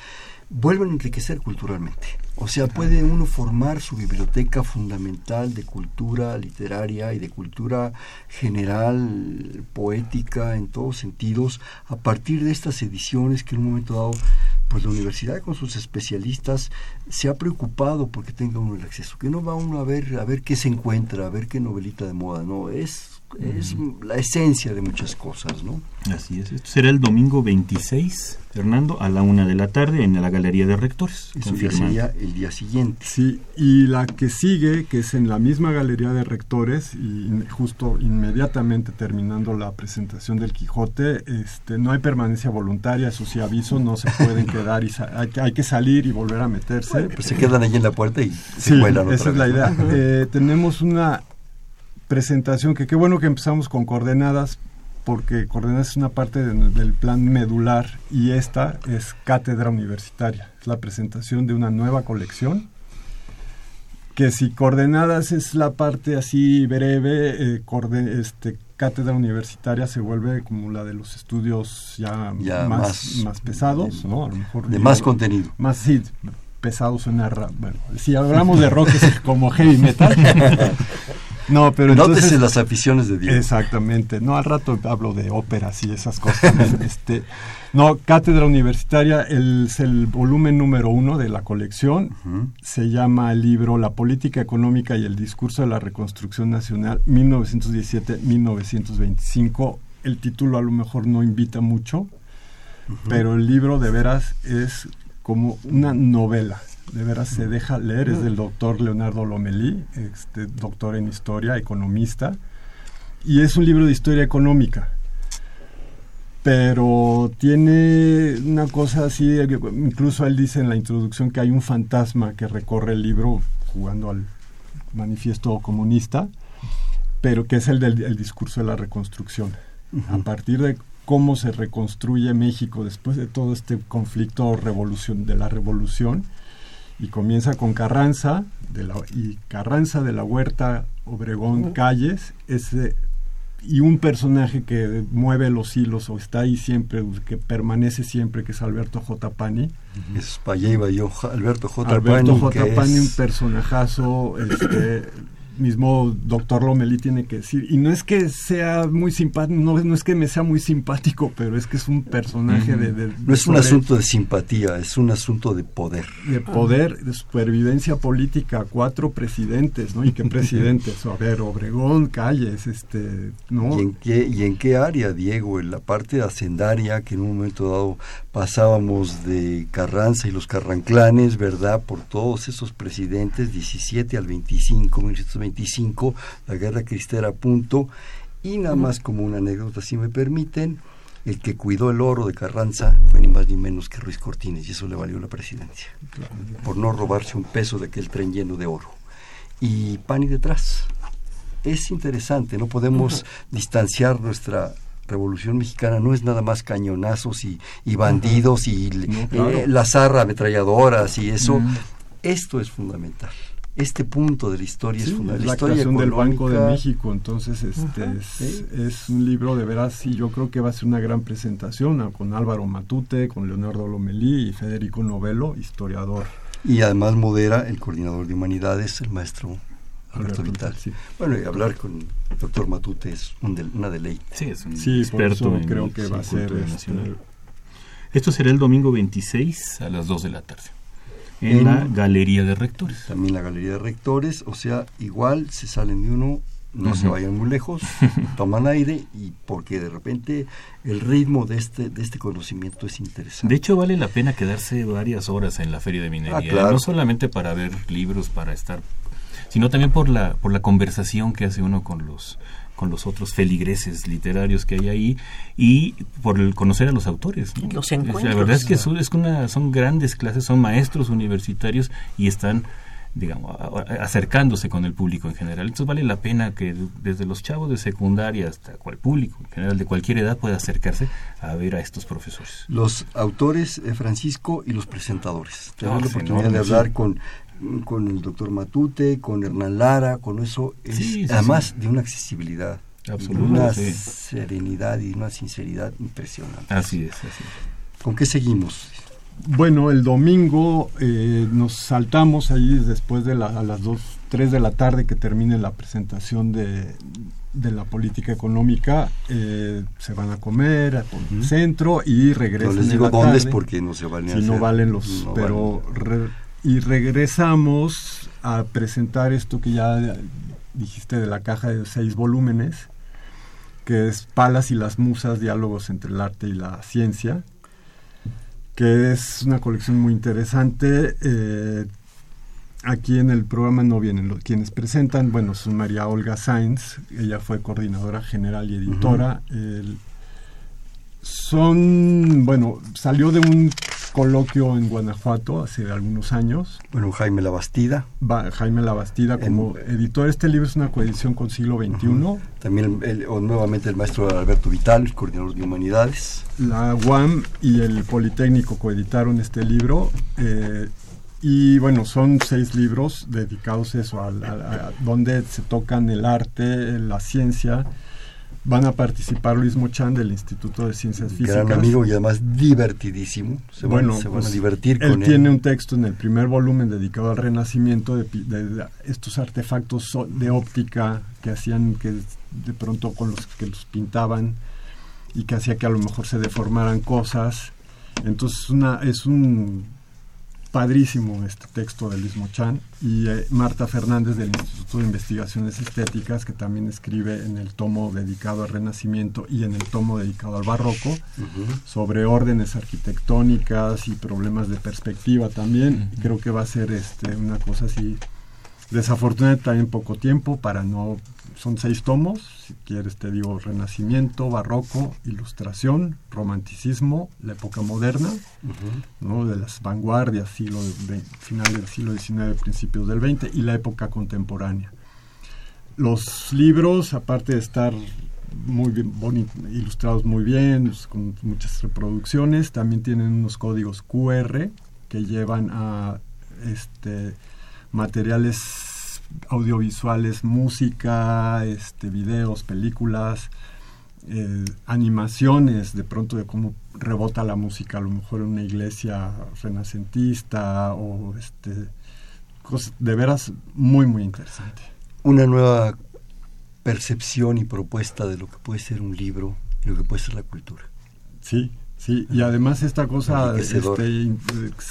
vuelven a enriquecer culturalmente. O sea, puede uno formar su biblioteca fundamental de cultura literaria y de cultura general, poética, en todos sentidos, a partir de estas ediciones que en un momento dado, pues la universidad con sus especialistas se ha preocupado porque tenga uno el acceso. Que no va uno a ver, a ver qué se encuentra, a ver qué novelita de moda, no, es es la esencia de muchas cosas, ¿no? Así es. Esto será el domingo 26, Fernando, a la una de la tarde en la Galería de Rectores. Eso ya sería el día siguiente. Sí, y la que sigue, que es en la misma Galería de Rectores, y justo inmediatamente terminando la presentación del Quijote, este, no hay permanencia voluntaria, eso sí aviso, no se pueden quedar y hay, que salir y volver a meterse. pues se quedan allí en la puerta y se sí, Esa es la idea. Eh, tenemos una presentación que qué bueno que empezamos con coordenadas porque coordenadas es una parte del plan medular y esta es cátedra universitaria, es la presentación de una nueva colección que si coordenadas es la parte así breve, eh, este, cátedra universitaria se vuelve como la de los estudios ya, más, más, pesados, ¿no? A lo mejor de más contenido. Más, sí, pesado suena, bueno, si hablamos de rock es como heavy metal, No, pero Nótese las aficiones de Dios. Exactamente. No, al rato hablo de óperas y esas cosas. este, no, Cátedra Universitaria el, es el volumen número uno de la colección. Se llama el libro La Política Económica y el Discurso de la Reconstrucción Nacional 1917-1925. El título a lo mejor no invita mucho, pero el libro de veras es como una novela de veras se deja leer, es del doctor Leonardo Lomelí, este, doctor en historia, economista, y es un libro de historia económica. Pero tiene una cosa así, incluso él dice en la introducción que hay un fantasma que recorre el libro jugando al manifiesto comunista, pero que es el del discurso de la reconstrucción. A partir de cómo se reconstruye México después de todo este conflicto revolución, de la revolución, y comienza con Carranza de la, y Carranza de la Huerta Obregón Calles ese y un personaje que mueve los hilos o está ahí siempre que permanece siempre que es Alberto J. Pani es yo Alberto J. Alberto J. Pani un personajazo este mismo doctor Lomelí tiene que decir, y no es que sea muy simpático, no, no, es que me sea muy simpático, pero es que es un personaje de, No es un asunto de simpatía, es un asunto de poder. De poder, de supervivencia política, cuatro presidentes, ¿no? ¿Y qué presidentes? A ver, Obregón, Calles, este, ¿no? ¿Y en qué, y en qué área, Diego? En la parte hacendaria, que en un momento dado pasábamos de Carranza y los Carranclanes, ¿verdad? Por todos esos presidentes, 17 al 25, 1925, la guerra cristera a punto, y nada más como una anécdota, si me permiten, el que cuidó el oro de Carranza fue ni más ni menos que Ruiz Cortines, y eso le valió la presidencia, por no robarse un peso de aquel tren lleno de oro. Y pan y detrás. Es interesante, no podemos distanciar nuestra revolución mexicana no es nada más cañonazos y, bandidos y eh, la zarra ametralladoras y eso. Esto es fundamental. Este punto de la historia es fundamental. la, creación del Banco de México, entonces este es, un libro de veras y yo creo que va a ser una gran presentación con Álvaro Matute, con Leonardo Lomelí y Federico Novelo, historiador. Y además modera el coordinador de humanidades, el maestro Alberto Vital. Bueno, y hablar con el doctor Matute es una deleite. Sí, es un experto creo que va a ser este, Esto será el domingo 26 a las 2 de la tarde en, la Galería de Rectores. También la Galería de Rectores, o sea, igual se salen de uno, no se vayan muy lejos, toman aire y porque de repente el ritmo de este de este conocimiento es interesante. De hecho vale la pena quedarse varias horas en la Feria de Minería, ah, no solamente para ver libros, para estar, sino también por la por la conversación que hace uno con los con los otros feligreses literarios que hay ahí y por el conocer a los autores. Los La verdad es que son, es una, son grandes clases, son maestros universitarios y están digamos, acercándose con el público en general. Entonces vale la pena que desde los chavos de secundaria hasta cual público en general de cualquier edad pueda acercarse a ver a estos profesores. Los autores, eh, Francisco, y los presentadores. Tenemos ah, la oportunidad de hablar con con el doctor Matute, con Hernán Lara, con eso, es, además de una accesibilidad una serenidad y una sinceridad impresionante. Así es, así es. ¿Con qué seguimos? Bueno, el domingo eh, nos saltamos ahí después de a las 2, 3 de la tarde que termine la presentación de, de la política económica. Eh, se van a comer al centro y regresan. No les digo dónde es porque no se valen. Si no valen los. pero. Y regresamos a presentar esto que ya dijiste de la caja de seis volúmenes, que es Palas y las Musas, diálogos entre el arte y la ciencia que es una colección muy interesante. Eh, aquí en el programa no vienen los, quienes presentan, bueno, son María Olga Sainz, ella fue coordinadora general y editora. son, bueno, salió de un coloquio en Guanajuato hace algunos años. Bueno, Jaime Labastida. Jaime Labastida como editor. Este libro es una coedición con siglo XXI. También nuevamente el maestro Alberto Vital, coordinador de humanidades. La UAM y el Politécnico coeditaron este libro. Eh, y bueno, son seis libros dedicados a eso, a donde se tocan el arte, la ciencia, van a participar Luis Mochan del Instituto de Ciencias Físicas. Gran amigo y además divertidísimo. Se bueno, van, a pues, divertir con él. tiene un texto en el primer volumen dedicado al renacimiento de, estos artefactos de óptica que hacían que de pronto con los que los pintaban y que hacía que a lo mejor se deformaran cosas. Entonces una, es un padrísimo este texto de Luis Mochan y eh, Marta Fernández del Instituto de Investigaciones Estéticas que también escribe en el tomo dedicado al Renacimiento y en el tomo dedicado al Barroco sobre órdenes arquitectónicas y problemas de perspectiva también. Creo que va a ser este una cosa así desafortunada también poco tiempo para no son seis tomos, si quieres te digo Renacimiento, Barroco, Ilustración, Romanticismo, la época moderna, ¿no? de las vanguardias, siglo de, final del siglo XIX, principios del XX, y la época contemporánea. Los libros, aparte de estar muy bien, ilustrados muy bien, con muchas reproducciones, también tienen unos códigos QR que llevan a este, materiales audiovisuales, música, este, videos, películas, eh, animaciones, de pronto de cómo rebota la música, a lo mejor en una iglesia renacentista o este, de veras muy, muy interesante. Una nueva percepción y propuesta de lo que puede ser un libro y lo que puede ser la cultura. Sí, Sí, y además esta cosa, este,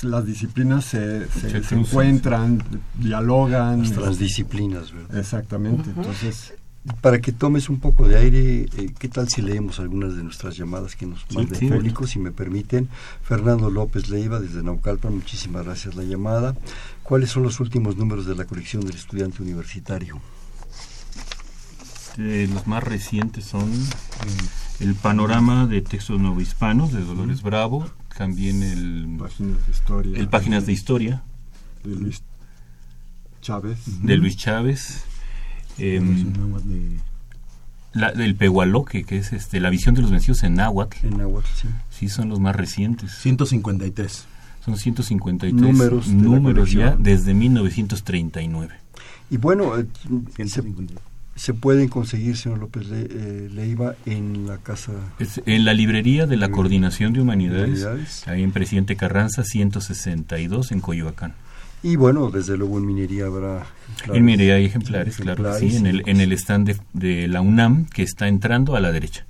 las disciplinas se, se, encuentran, dialogan. Las transdisciplinas, ¿verdad? Exactamente, entonces... Para que tomes un poco de aire, eh, ¿qué tal si leemos algunas de nuestras llamadas que nos manda el público, si me permiten? Fernando López Leiva, desde Naucalpan, muchísimas gracias la llamada. ¿Cuáles son los últimos números de la colección del estudiante universitario? Eh, los más recientes son el panorama de textos novohispanos de Dolores Bravo, también el Páginas de Historia, el Páginas de Historia de Luis Chávez, de Luis Chávez, la, del Pehualoque, que es este, la visión de los vencidos en náhuatl. En náhuatl, sí. Sí, son los más recientes. 153. Son 153 números, números ya desde 1939. Y bueno, eh, se pueden conseguir, señor López eh, Leiva, en la casa... en la librería de la Coordinación de Humanidades, ahí en Presidente Carranza, 162, en Coyoacán. Y bueno, desde luego en minería habrá... En minería hay ejemplares, claro sí, en el, en el stand de la UNAM, que está entrando a la derecha.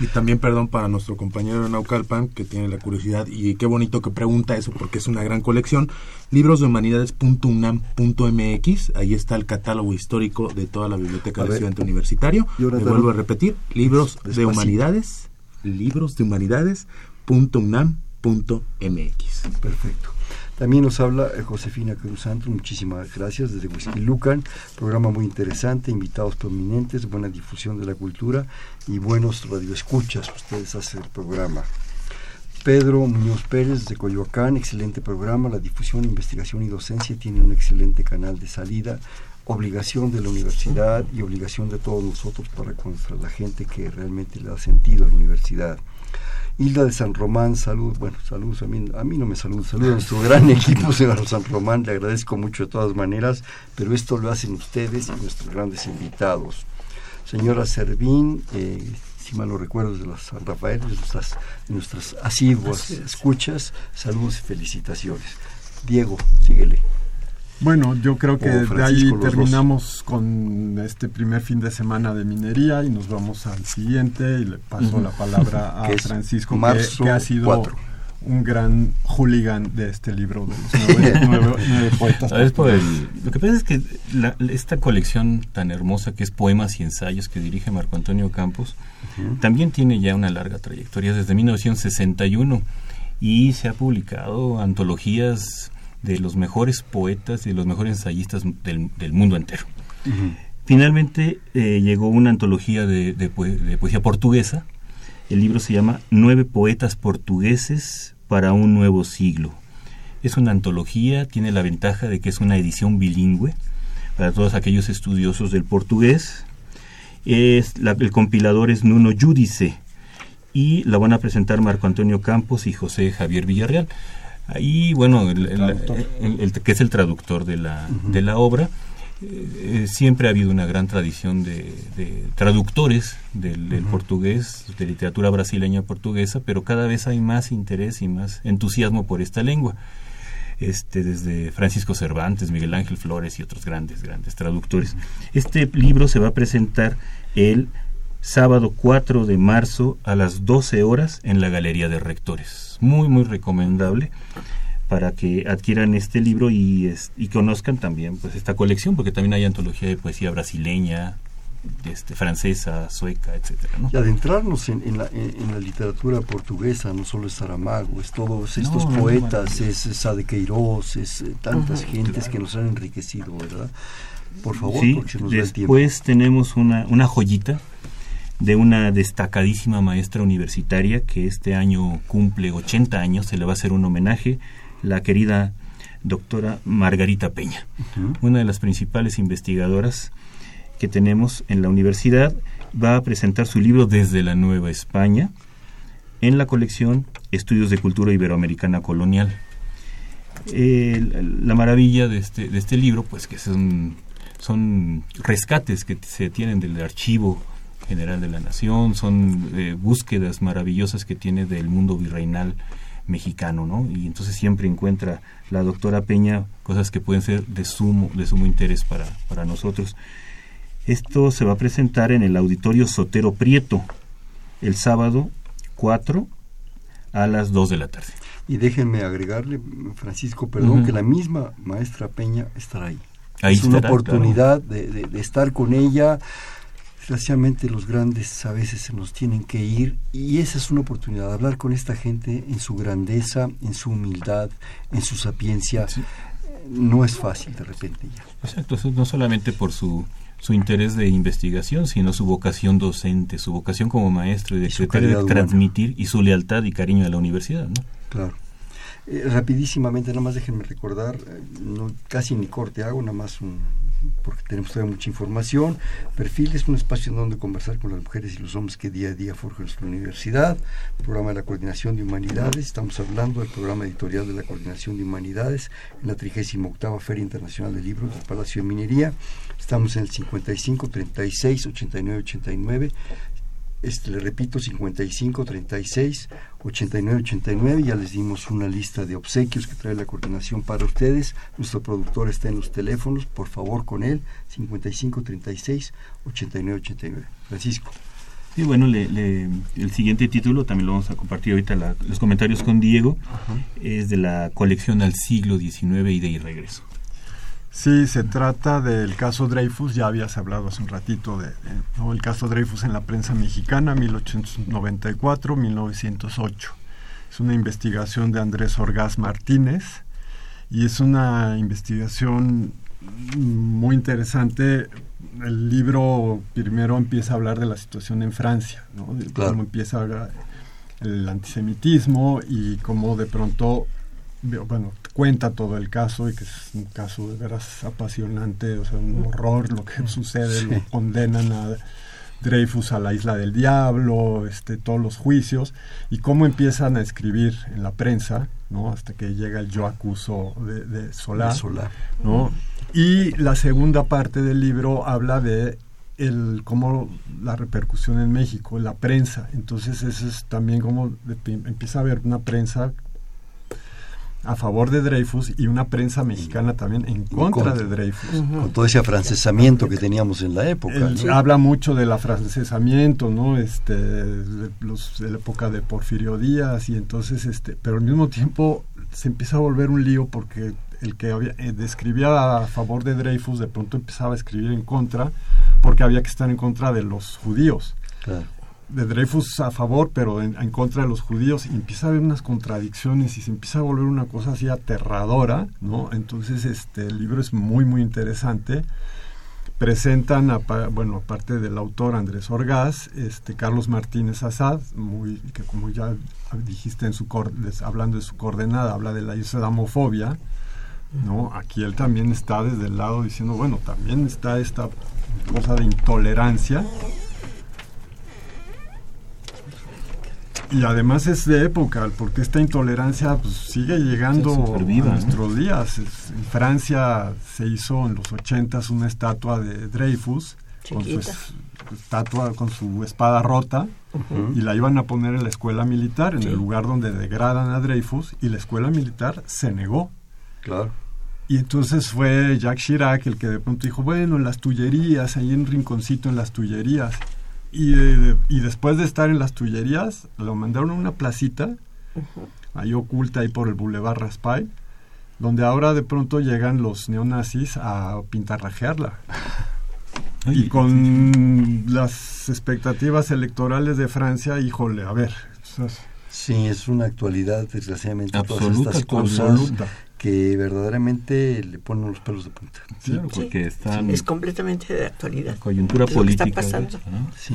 Y también, perdón, para nuestro compañero Naucalpan, que tiene la curiosidad, y qué bonito que pregunta eso, porque es una gran colección, libros de humanidades.unam.mx, ahí está el catálogo histórico de toda la biblioteca del estudiante universitario. Le vuelvo a repetir, libros de humanidades, libros de humanidades.unam.mx. Perfecto. También nos habla eh, Josefina Cruz Santos, muchísimas gracias desde Whisky Lucan, programa muy interesante, invitados prominentes, buena difusión de la cultura y buenos radioescuchas, ustedes hacen el programa. Pedro Muñoz Pérez de Coyoacán, excelente programa, la difusión, investigación y docencia tiene un excelente canal de salida, obligación de la universidad y obligación de todos nosotros para con la gente que realmente le da sentido a la universidad. Hilda de San Román, salud, bueno, saludos a mí, a mí no me saludos, saludos a nuestro gran equipo, señor San Román, le agradezco mucho de todas maneras, pero esto lo hacen ustedes y nuestros grandes invitados. Señora Servín, eh, si mal no recuerdo, de los San Rafael, de nuestras, nuestras asiduas escuchas, saludos y felicitaciones. Diego, síguele. Bueno, yo creo que de ahí terminamos con este primer fin de semana de minería y nos vamos al siguiente y le paso la palabra a Francisco, que, ha sido un gran hooligan de este libro de los nueve, poetas. lo que pasa es que esta colección tan hermosa que es Poemas y Ensayos que dirige Marco Antonio Campos, también tiene ya una larga trayectoria desde 1961 y se ha publicado antologías de los mejores poetas y de los mejores ensayistas del, mundo entero. Finalmente eh, llegó una antología de, poesía portuguesa. El libro se llama Nueve poetas portugueses para un nuevo siglo. Es una antología, tiene la ventaja de que es una edición bilingüe para todos aquellos estudiosos del portugués. Es el compilador es Nuno Judice y la van a presentar Marco Antonio Campos y José Javier Villarreal. Ahí, bueno, el, que es el traductor de la, de la obra, eh, siempre ha habido una gran tradición de, traductores del, portugués, de literatura brasileña portuguesa, pero cada vez hay más interés y más entusiasmo por esta lengua. Este, desde Francisco Cervantes, Miguel Ángel Flores y otros grandes, grandes traductores. Este libro se va a presentar el sábado 4 de marzo a las 12 horas en la Galería de Rectores. Muy, muy recomendable para que adquieran este libro y, y conozcan también pues esta colección, porque también hay antología de poesía brasileña, este, francesa, sueca, etcétera. Y adentrarnos en, la, en, la, literatura portuguesa, no solo es Saramago, es todos estos poetas, es, Sade Queiroz, es eh, tantas gentes que nos han enriquecido, ¿verdad? Por favor, porque nos Después tenemos una, una joyita de una destacadísima maestra universitaria que este año cumple 80 años, se le va a hacer un homenaje, la querida doctora Margarita Peña, una de las principales investigadoras que tenemos en la universidad, va a presentar su libro Desde la Nueva España en la colección Estudios de Cultura Iberoamericana Colonial. la maravilla de este, de este libro, pues que son, son rescates que se tienen del archivo General de la Nación, son eh, búsquedas maravillosas que tiene del mundo virreinal mexicano, ¿no? Y entonces siempre encuentra la doctora Peña cosas que pueden ser de sumo, de sumo interés para, para nosotros. Esto se va a presentar en el Auditorio Sotero Prieto el sábado 4 a las 2 de la tarde. Y déjenme agregarle, Francisco, perdón, que la misma maestra Peña estará ahí. ahí es una oportunidad de, de, estar con ella, desgraciadamente los grandes a veces se nos tienen que ir y esa es una oportunidad de hablar con esta gente en su grandeza, en su humildad, en su sapiencia. No es fácil de repente ya. Exacto, no solamente por su, su interés de investigación, sino su vocación docente, su vocación como maestro y de, y transmitir y su lealtad y cariño a la universidad. ¿no? Claro. Eh, rapidísimamente, nada más déjenme recordar, eh, no, casi ni corte hago, nada más un, porque tenemos todavía mucha información. Perfil es un espacio en donde conversar con las mujeres y los hombres que día a día forjan nuestra universidad. programa de la Coordinación de Humanidades. Estamos hablando del programa editorial de la Coordinación de Humanidades en la 38 Feria Internacional de Libros del Palacio de Minería. Estamos en el 55 36 89 89 este, le repito, 55 36 89 89. Ya les dimos una lista de obsequios que trae la coordinación para ustedes. Nuestro productor está en los teléfonos, por favor, con él, 55 36 89 89. Francisco. Sí, bueno, el siguiente título también lo vamos a compartir ahorita los comentarios con Diego. Es de la colección al siglo XIX y de y regreso. Sí, se trata del caso Dreyfus, ya habías hablado hace un ratito de, el caso Dreyfus en la prensa mexicana, 1894-1908. Es una investigación de Andrés Orgaz Martínez y es una investigación muy interesante. El libro primero empieza a hablar de la situación en Francia, ¿no? cómo empieza a hablar el antisemitismo y cómo de pronto bueno, cuenta todo el caso y que es un caso de veras apasionante, o sea, un horror lo que sucede, lo condenan a Dreyfus a la isla del diablo, este, todos los juicios, y cómo empiezan a escribir en la prensa, ¿no? Hasta que llega el yo acuso de, de Solá, ¿no? Y la segunda parte del libro habla de el cómo la repercusión en México, la prensa. Entonces eso es también como empieza a haber una prensa a favor de Dreyfus y una prensa mexicana también en contra, de Dreyfus. Con todo ese afrancesamiento que teníamos en la época. Habla mucho del afrancesamiento, ¿no? Este, de, la época de Porfirio Díaz y entonces, este, pero al mismo tiempo se empieza a volver un lío porque el que había, eh, describía a favor de Dreyfus de pronto empezaba a escribir en contra porque había que estar en contra de los judíos. Claro de Dreyfus a favor, pero en, contra de los judíos, y empieza a haber unas contradicciones y se empieza a volver una cosa así aterradora, ¿no? Entonces, este, el libro es muy, muy interesante. Presentan, a, bueno, aparte del autor Andrés Orgaz, este, Carlos Martínez Azad, muy, que como ya dijiste en su hablando de su coordenada, habla de la islamofobia, ¿no? Aquí él también está desde el lado diciendo, bueno, también está esta cosa de intolerancia, Y además es de época, porque esta intolerancia pues, sigue llegando a nuestros días. En Francia se hizo en los ochentas una estatua de Dreyfus con su estatua con su espada rota y la iban a poner en la escuela militar, en el lugar donde degradan a Dreyfus, y la escuela militar se negó. Claro. Y entonces fue Jacques Chirac el que de pronto dijo, bueno, en las tullerías, ahí en un rinconcito en las tullerías. Y, y después de estar en las tullerías, lo mandaron a una placita, ahí oculta, ahí por el Boulevard Raspail, donde ahora de pronto llegan los neonazis a pintarrajearla. y con las expectativas electorales de Francia, híjole, a ver. Sí, es una actualidad, desgraciadamente, todas estas cosas que verdaderamente le ponen los pelos de punta. porque es completamente de actualidad. coyuntura política. Está pasando.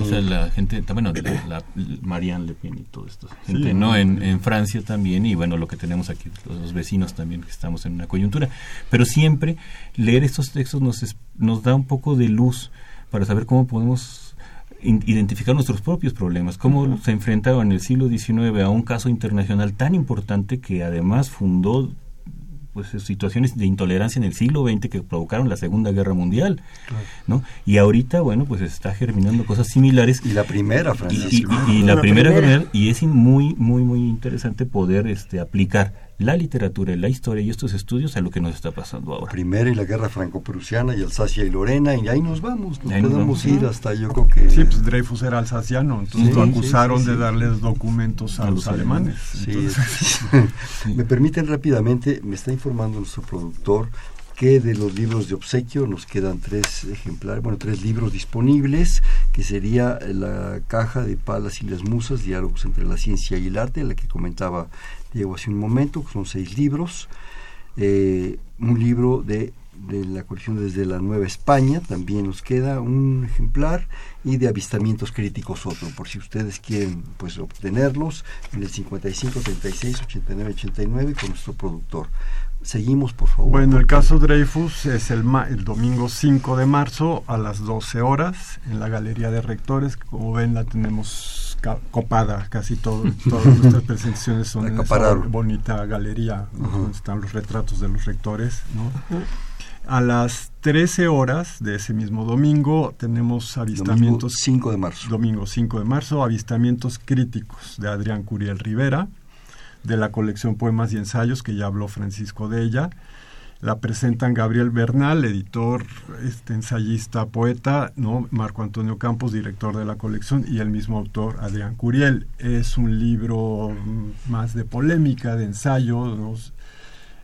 O sea, la gente, bueno, la, Marianne Le Pen y todo esto. Gente, ¿no? En, en, Francia también, y bueno, lo que tenemos aquí, los vecinos también, que estamos en una coyuntura. Pero siempre leer estos textos nos, nos da un poco de luz para saber cómo podemos identificar nuestros propios problemas, cómo se enfrentaron en el siglo XIX a un caso internacional tan importante que además fundó pues situaciones de intolerancia en el siglo XX que provocaron la Segunda Guerra Mundial, ¿no? Y ahorita, bueno, pues está germinando cosas similares. Y la primera, Francisco. Y, la, primera, y es muy, muy, muy interesante poder este, aplicar la literatura, la historia y estos estudios a lo que nos está pasando ahora. Primera y la guerra franco-prusiana y Alsacia y Lorena, y ahí nos vamos, nos podemos ir hasta yo creo que... Sí, pues Dreyfus era alsaciano, entonces lo acusaron de darles documentos a, los alemanes. me permiten rápidamente, me está informando nuestro productor que de los libros de obsequio nos quedan tres ejemplares, bueno, tres libros disponibles, que sería la caja de Palas y las Musas, diálogos entre la ciencia y el arte, la que comentaba Diego hace un momento, son seis libros, eh, un libro de, de, la colección desde la Nueva España, también nos queda un ejemplar, y de avistamientos críticos otro, por si ustedes quieren pues obtenerlos en el 55 36 89 89 con nuestro productor. Seguimos, por favor. Bueno, el caso Dreyfus es el, el domingo 5 de marzo a las 12 horas en la Galería de Rectores. Como ven, la tenemos copada casi todo, todas nuestras presentaciones son en esa bonita galería donde están los retratos de los rectores. A las 13 horas de ese mismo domingo tenemos avistamientos. Domingo 5 de marzo. Domingo 5 de marzo, avistamientos críticos de Adrián Curiel Rivera de la colección Poemas y Ensayos, que ya habló Francisco de ella. La presentan Gabriel Bernal, editor, este, ensayista, poeta, ¿no? Marco Antonio Campos, director de la colección, y el mismo autor, Adrián Curiel. Es un libro más de polémica, de ensayo.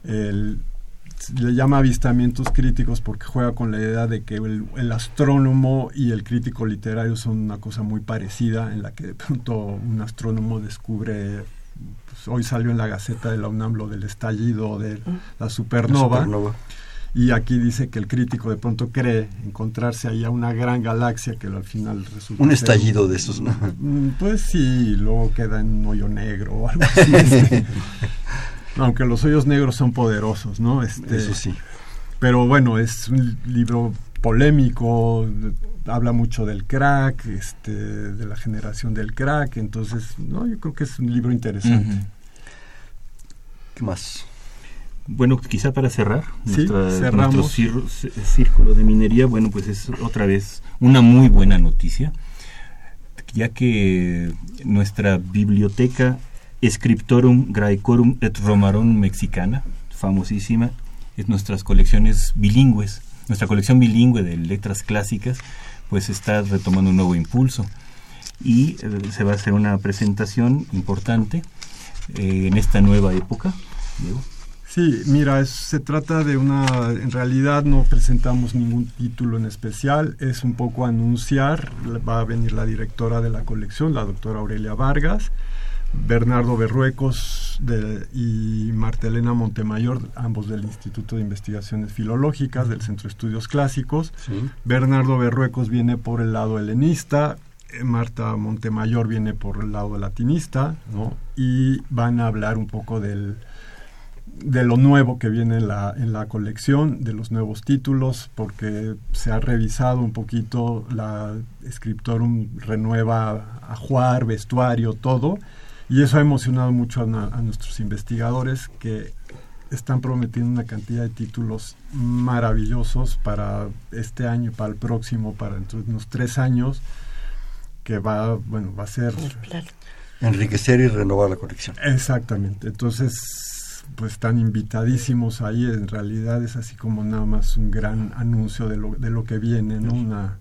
le llama avistamientos críticos porque juega con la idea de que el, el, astrónomo y el crítico literario son una cosa muy parecida, en la que de pronto un astrónomo descubre hoy salió en la Gaceta de la UNAM lo del estallido de la supernova. Y aquí dice que el crítico de pronto cree encontrarse ahí a una gran galaxia que al final resulta. Un estallido de esos, ¿no? Mm, pues sí, luego queda en un hoyo negro o algo así. Aunque los hoyos negros son poderosos, ¿no? Este, Eso sí. Pero bueno, es un libro polémico, habla mucho del crack, este, de la generación del crack, entonces, no, yo creo que es un libro interesante. ¿Qué más? Bueno, quizá para cerrar sí, nuestro círculo de minería, bueno, pues es otra vez una muy buena noticia, ya que nuestra biblioteca Scriptorum Graecorum et Romarum Mexicana, famosísima, es nuestras colecciones bilingües, nuestra colección bilingüe de letras clásicas, pues está retomando un nuevo impulso y eh, se va a hacer una presentación importante eh, en esta nueva época. Sí, mira, se trata de una, en realidad no presentamos ningún título en especial, es un poco anunciar, va a venir la directora de la colección, la doctora Aurelia Vargas, Bernardo Berruecos y Martelena Montemayor, ambos del Instituto de Investigaciones Filológicas, del Centro de Estudios Clásicos. Bernardo Berruecos viene por el lado helenista, eh, Marta Montemayor viene por el lado latinista, ¿no? Y van a hablar un poco del, de lo nuevo que viene en la, en la colección, de los nuevos títulos, porque se ha revisado un poquito, la Scriptorum renueva ajuar, vestuario, todo, y eso ha emocionado mucho a, nuestros investigadores que están prometiendo una cantidad de títulos maravillosos para este año, para el próximo, para dentro de unos tres años, que va, bueno, va a ser... Enriquecer y renovar la colección. Exactamente. Entonces, pues están invitadísimos ahí. En realidad es así como nada más un gran anuncio de lo, de lo que viene, ¿no? Una,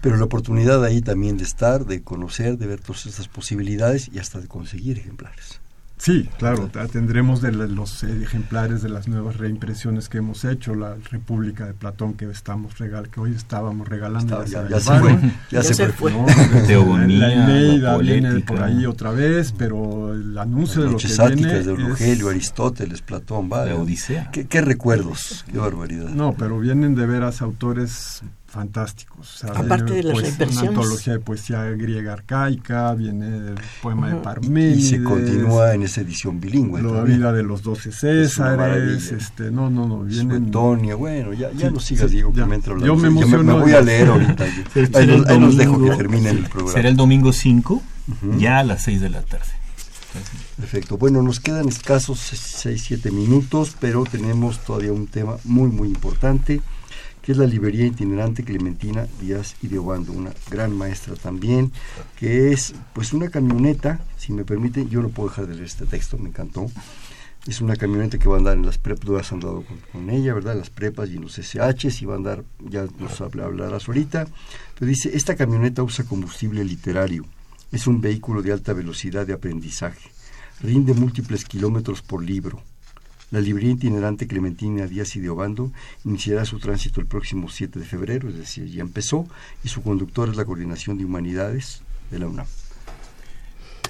pero la oportunidad ahí también de estar, de conocer, de ver todas estas posibilidades y hasta de conseguir ejemplares. Sí, claro, tendremos de los ejemplares de las nuevas reimpresiones que hemos hecho, la República de Platón que estamos regal, que hoy estábamos regalando. ya, se fue, ya, se, fue. la, viene por ahí otra vez, pero el anuncio de lo que viene de Rogelio, Aristóteles, Platón, va. Odisea. ¿Qué, ¿Qué recuerdos? Qué barbaridad. No, pero vienen de veras autores fantásticos. Aparte de las pues, Una antología de poesía griega arcaica, viene el poema de Parménides. Y se continúa en esa edición bilingüe. La vida de los doce Césares. Este, no, no, no. Viene Antonio, bueno, ya, ya no sigas, Diego, que me entra Yo me emociono. me, voy a leer ahorita. ahí, los, dejo que terminen el programa. Será el domingo 5, ya a las 6 de la tarde. Perfecto. Bueno, nos quedan escasos 6, 7 minutos, pero tenemos todavía un tema muy, muy importante que es la librería itinerante Clementina Díaz y de Obando, una gran maestra también, que es pues una camioneta, si me permiten, yo no puedo dejar de leer este texto, me encantó. Es una camioneta que va a andar en las prepas, tú has andado con, ella, ¿verdad? Las prepas y en los SH, y va a andar, ya nos hablarás ahorita. Pero dice, esta camioneta usa combustible literario, es un vehículo de alta velocidad de aprendizaje, rinde múltiples kilómetros por libro, la librería itinerante Clementina Díaz y de Obando iniciará su tránsito el próximo 7 de febrero, es decir, ya empezó, y su conductor es la Coordinación de Humanidades de la UNAM.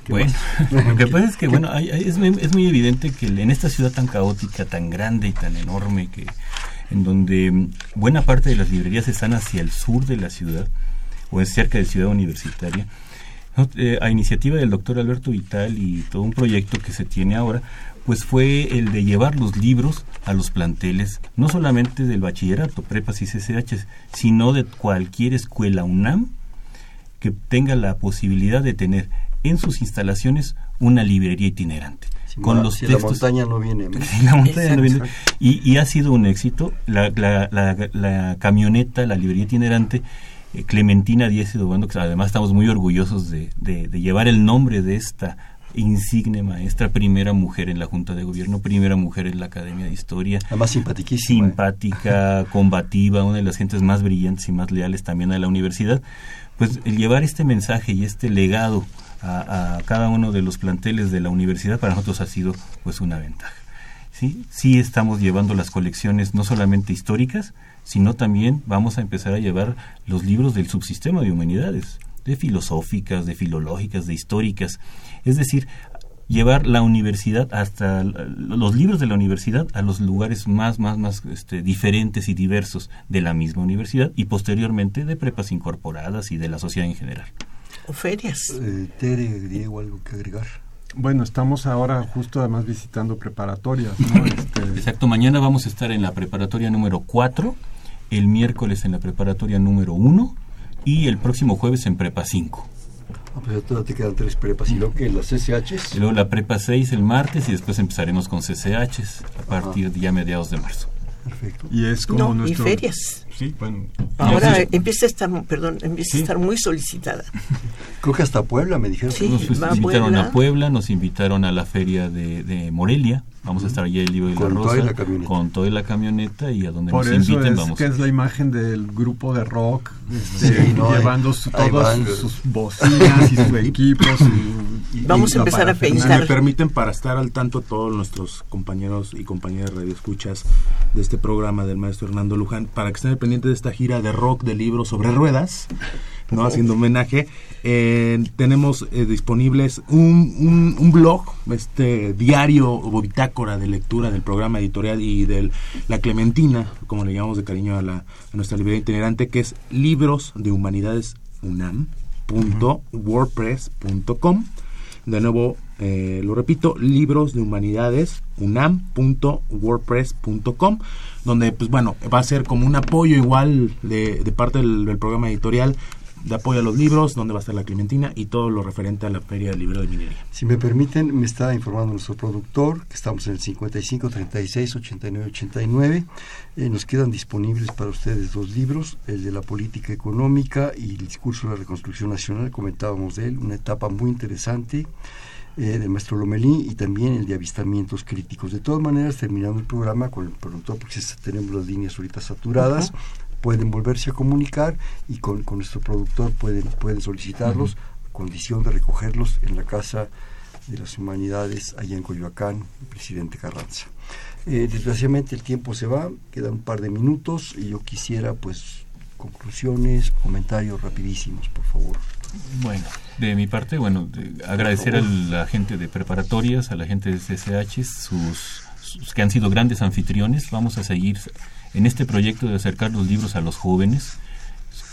Bueno, lo que pasa es que bueno, es, muy, evidente que en esta ciudad tan caótica, tan grande y tan enorme, que en donde buena parte de las librerías están hacia el sur de la ciudad, o es cerca de Ciudad Universitaria, eh, a iniciativa del doctor Alberto Vital y todo un proyecto que se tiene ahora, pues fue el de llevar los libros a los planteles, no solamente del bachillerato, prepas y CCH, sino de cualquier escuela UNAM que tenga la posibilidad de tener en sus instalaciones una librería itinerante. con los textos, la montaña no viene. la montaña no viene. Y, ha sido un éxito. La, la, camioneta, la librería itinerante, Clementina Díez Dobando, que además estamos muy orgullosos de, de, de llevar el nombre de esta insigne maestra, primera mujer en la Junta de Gobierno, primera mujer en la Academia de Historia. Además simpaticísima. Simpática, combativa, una de las gentes más brillantes y más leales también a la universidad. Pues el llevar este mensaje y este legado a, cada uno de los planteles de la universidad para nosotros ha sido pues una ventaja. Sí, sí estamos llevando las colecciones no solamente históricas, sino también vamos a empezar a llevar los libros del subsistema de humanidades, de filosóficas, de filológicas, de históricas es decir, llevar la universidad hasta los libros de la universidad a los lugares más más más este, diferentes y diversos de la misma universidad y posteriormente de prepas incorporadas y de la sociedad en general. O ferias. Eh, Tere, Diego, algo que agregar. Bueno, estamos ahora justo además visitando preparatorias. Este, Exacto, mañana vamos a estar en la preparatoria número 4, el miércoles en la preparatoria número 1 y el próximo jueves en prepa 5. Ah, pues todavía te quedan tres prepas. ¿Y luego que las CCHs? Y luego la prepa 6 el martes y después empezaremos con CCHs a partir de ya mediados de marzo. Perfecto. Y es como no, nuestro... y ferias. Sí, bueno. Ahora sí. empieza a estar, perdón, empieza a estar muy solicitada. Creo que hasta Puebla me dijeron. Sí. Nos va invitaron Puebla. a Puebla, nos invitaron a la feria de, de Morelia. Vamos a estar allí el libro de la Con Rosa. toda la camioneta. Con toda y la camioneta y a donde Por nos eso inviten es vamos. que es la imagen del grupo de rock este, Sí, no, llevando su- sus, sus bocinas y su equipo. su- y- Vamos y a empezar a pensar. me permiten, para estar al tanto todos nuestros compañeros y compañeras radioescuchas de este programa del maestro Hernando Luján, para que estén pendientes de esta gira de rock de libros sobre ruedas, no haciendo homenaje, eh, tenemos eh, disponibles un, un, un blog, este diario o bitácora de lectura del programa editorial y de la Clementina, como le llamamos de cariño a, la, a nuestra librería itinerante, que es libros de humanidades unam.wordpress.com. De nuevo, eh, lo repito, libros de humanidades unam.wordpress.com, donde, pues bueno, va a ser como un apoyo igual de, de parte del, del programa editorial de apoyo a los libros, donde va a estar la Clementina y todo lo referente a la Feria del Libro de Minería. Si me permiten, me está informando nuestro productor que estamos en el 55 36 89 89. Eh, nos quedan disponibles para ustedes dos libros, el de la política económica y el discurso de la reconstrucción nacional, comentábamos de él, una etapa muy interesante eh, del maestro Lomelí y también el de avistamientos críticos. De todas maneras, terminando el programa con el productor, porque tenemos las líneas ahorita saturadas, pueden volverse a comunicar y con, con nuestro productor pueden, pueden solicitarlos, condición de recogerlos en la Casa de las Humanidades allá en Coyoacán, presidente Carranza. Eh, desgraciadamente el tiempo se va, quedan un par de minutos y yo quisiera pues conclusiones, comentarios rapidísimos, por favor. Bueno, de mi parte, bueno, de- agradecer a la gente de preparatorias, a la gente de CCH, sus, sus- que han sido grandes anfitriones. Vamos a seguir en este proyecto de acercar los libros a los jóvenes.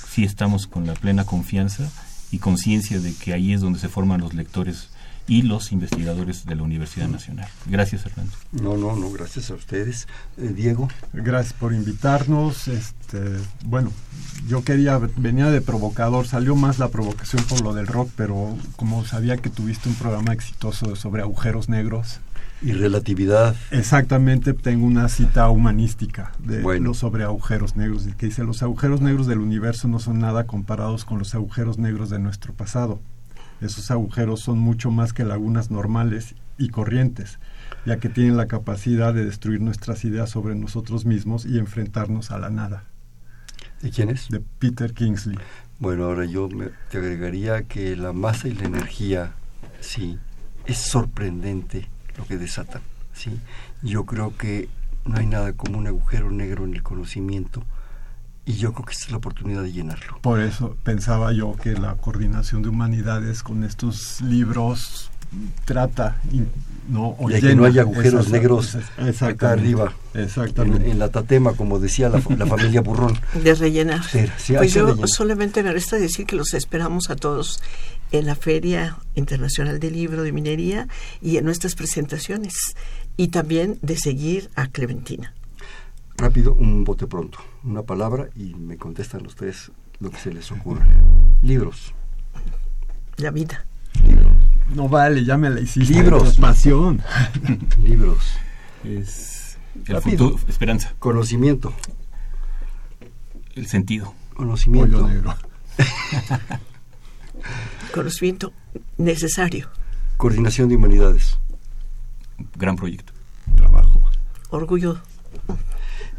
Sí estamos con la plena confianza y conciencia de que ahí es donde se forman los lectores y los investigadores de la Universidad Nacional. Gracias, Hernando. No, no, no, gracias a ustedes. Eh, Diego, Gracias por invitarnos. Este, bueno, yo quería, venía de provocador, salió más la provocación por lo del rock, pero como sabía que tuviste un programa exitoso sobre agujeros negros, y relatividad. exactamente tengo una cita humanística de Bueno. sobre agujeros negros, que dice, los agujeros negros del universo no son nada comparados con los agujeros negros de nuestro pasado. Esos agujeros son mucho más que lagunas normales y corrientes, ya que tienen la capacidad de destruir nuestras ideas sobre nosotros mismos y enfrentarnos a la nada. ¿De quién es? De Peter Kingsley. Bueno, ahora yo me- te agregaría que la masa y la energía, sí, es sorprendente lo que desatan, sí. Yo creo que no hay nada como un agujero negro en el conocimiento y yo creo que esta es la oportunidad de llenarlo. Por eso pensaba yo que la coordinación de humanidades con estos libros trata y no o De que no haya agujeros esas- negros esas- acá arriba, Exactamente. en, en la tatema, como decía la, la familia Burrón. de rellenar. Sí, pues yo rellenar. solamente me resta decir que los esperamos a todos en la Feria Internacional del Libro de Minería y en nuestras presentaciones. Y también de seguir a Clementina. Rápido, un bote pronto, una palabra y me contestan los tres lo que se les ocurra. Libros. La vida. Libros. No vale, ya me la hiciste. Libros. Pasión. Libros. Es el Rápido. futuro, esperanza, Conocimiento. el sentido. Conocimiento. Pollo negro. Conocimiento necesario. Coordinación de humanidades. Gran proyecto. Trabajo. Orgullo.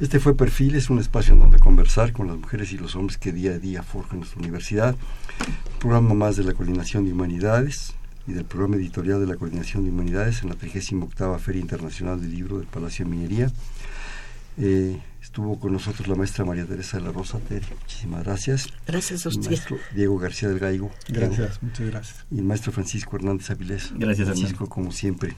Este fue Perfil, es un espacio en donde conversar con las mujeres y los hombres que día a día forjan nuestra universidad. Un programa más de la Coordinación de Humanidades y del programa editorial de la Coordinación de Humanidades en la 38 Feria Internacional del Libro del Palacio de Minería. Eh, estuvo con nosotros la maestra María Teresa de la Rosa Tere. Muchísimas gracias. Gracias a El usted. maestro Diego García del Gaigo. Gracias, muchas gracias. y el maestro Francisco Hernández Avilés. Gracias, Francisco, como siempre.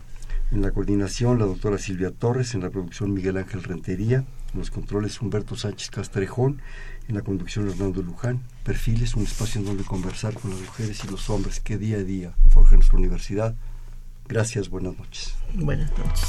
En la coordinación, la doctora Silvia Torres, en la producción Miguel Ángel Rentería, en los controles Humberto Sánchez Castrejón, en la conducción Hernando Luján. Perfiles, un espacio en donde conversar con las mujeres y los hombres que día a día forjan nuestra universidad. Gracias, buenas noches. Buenas noches.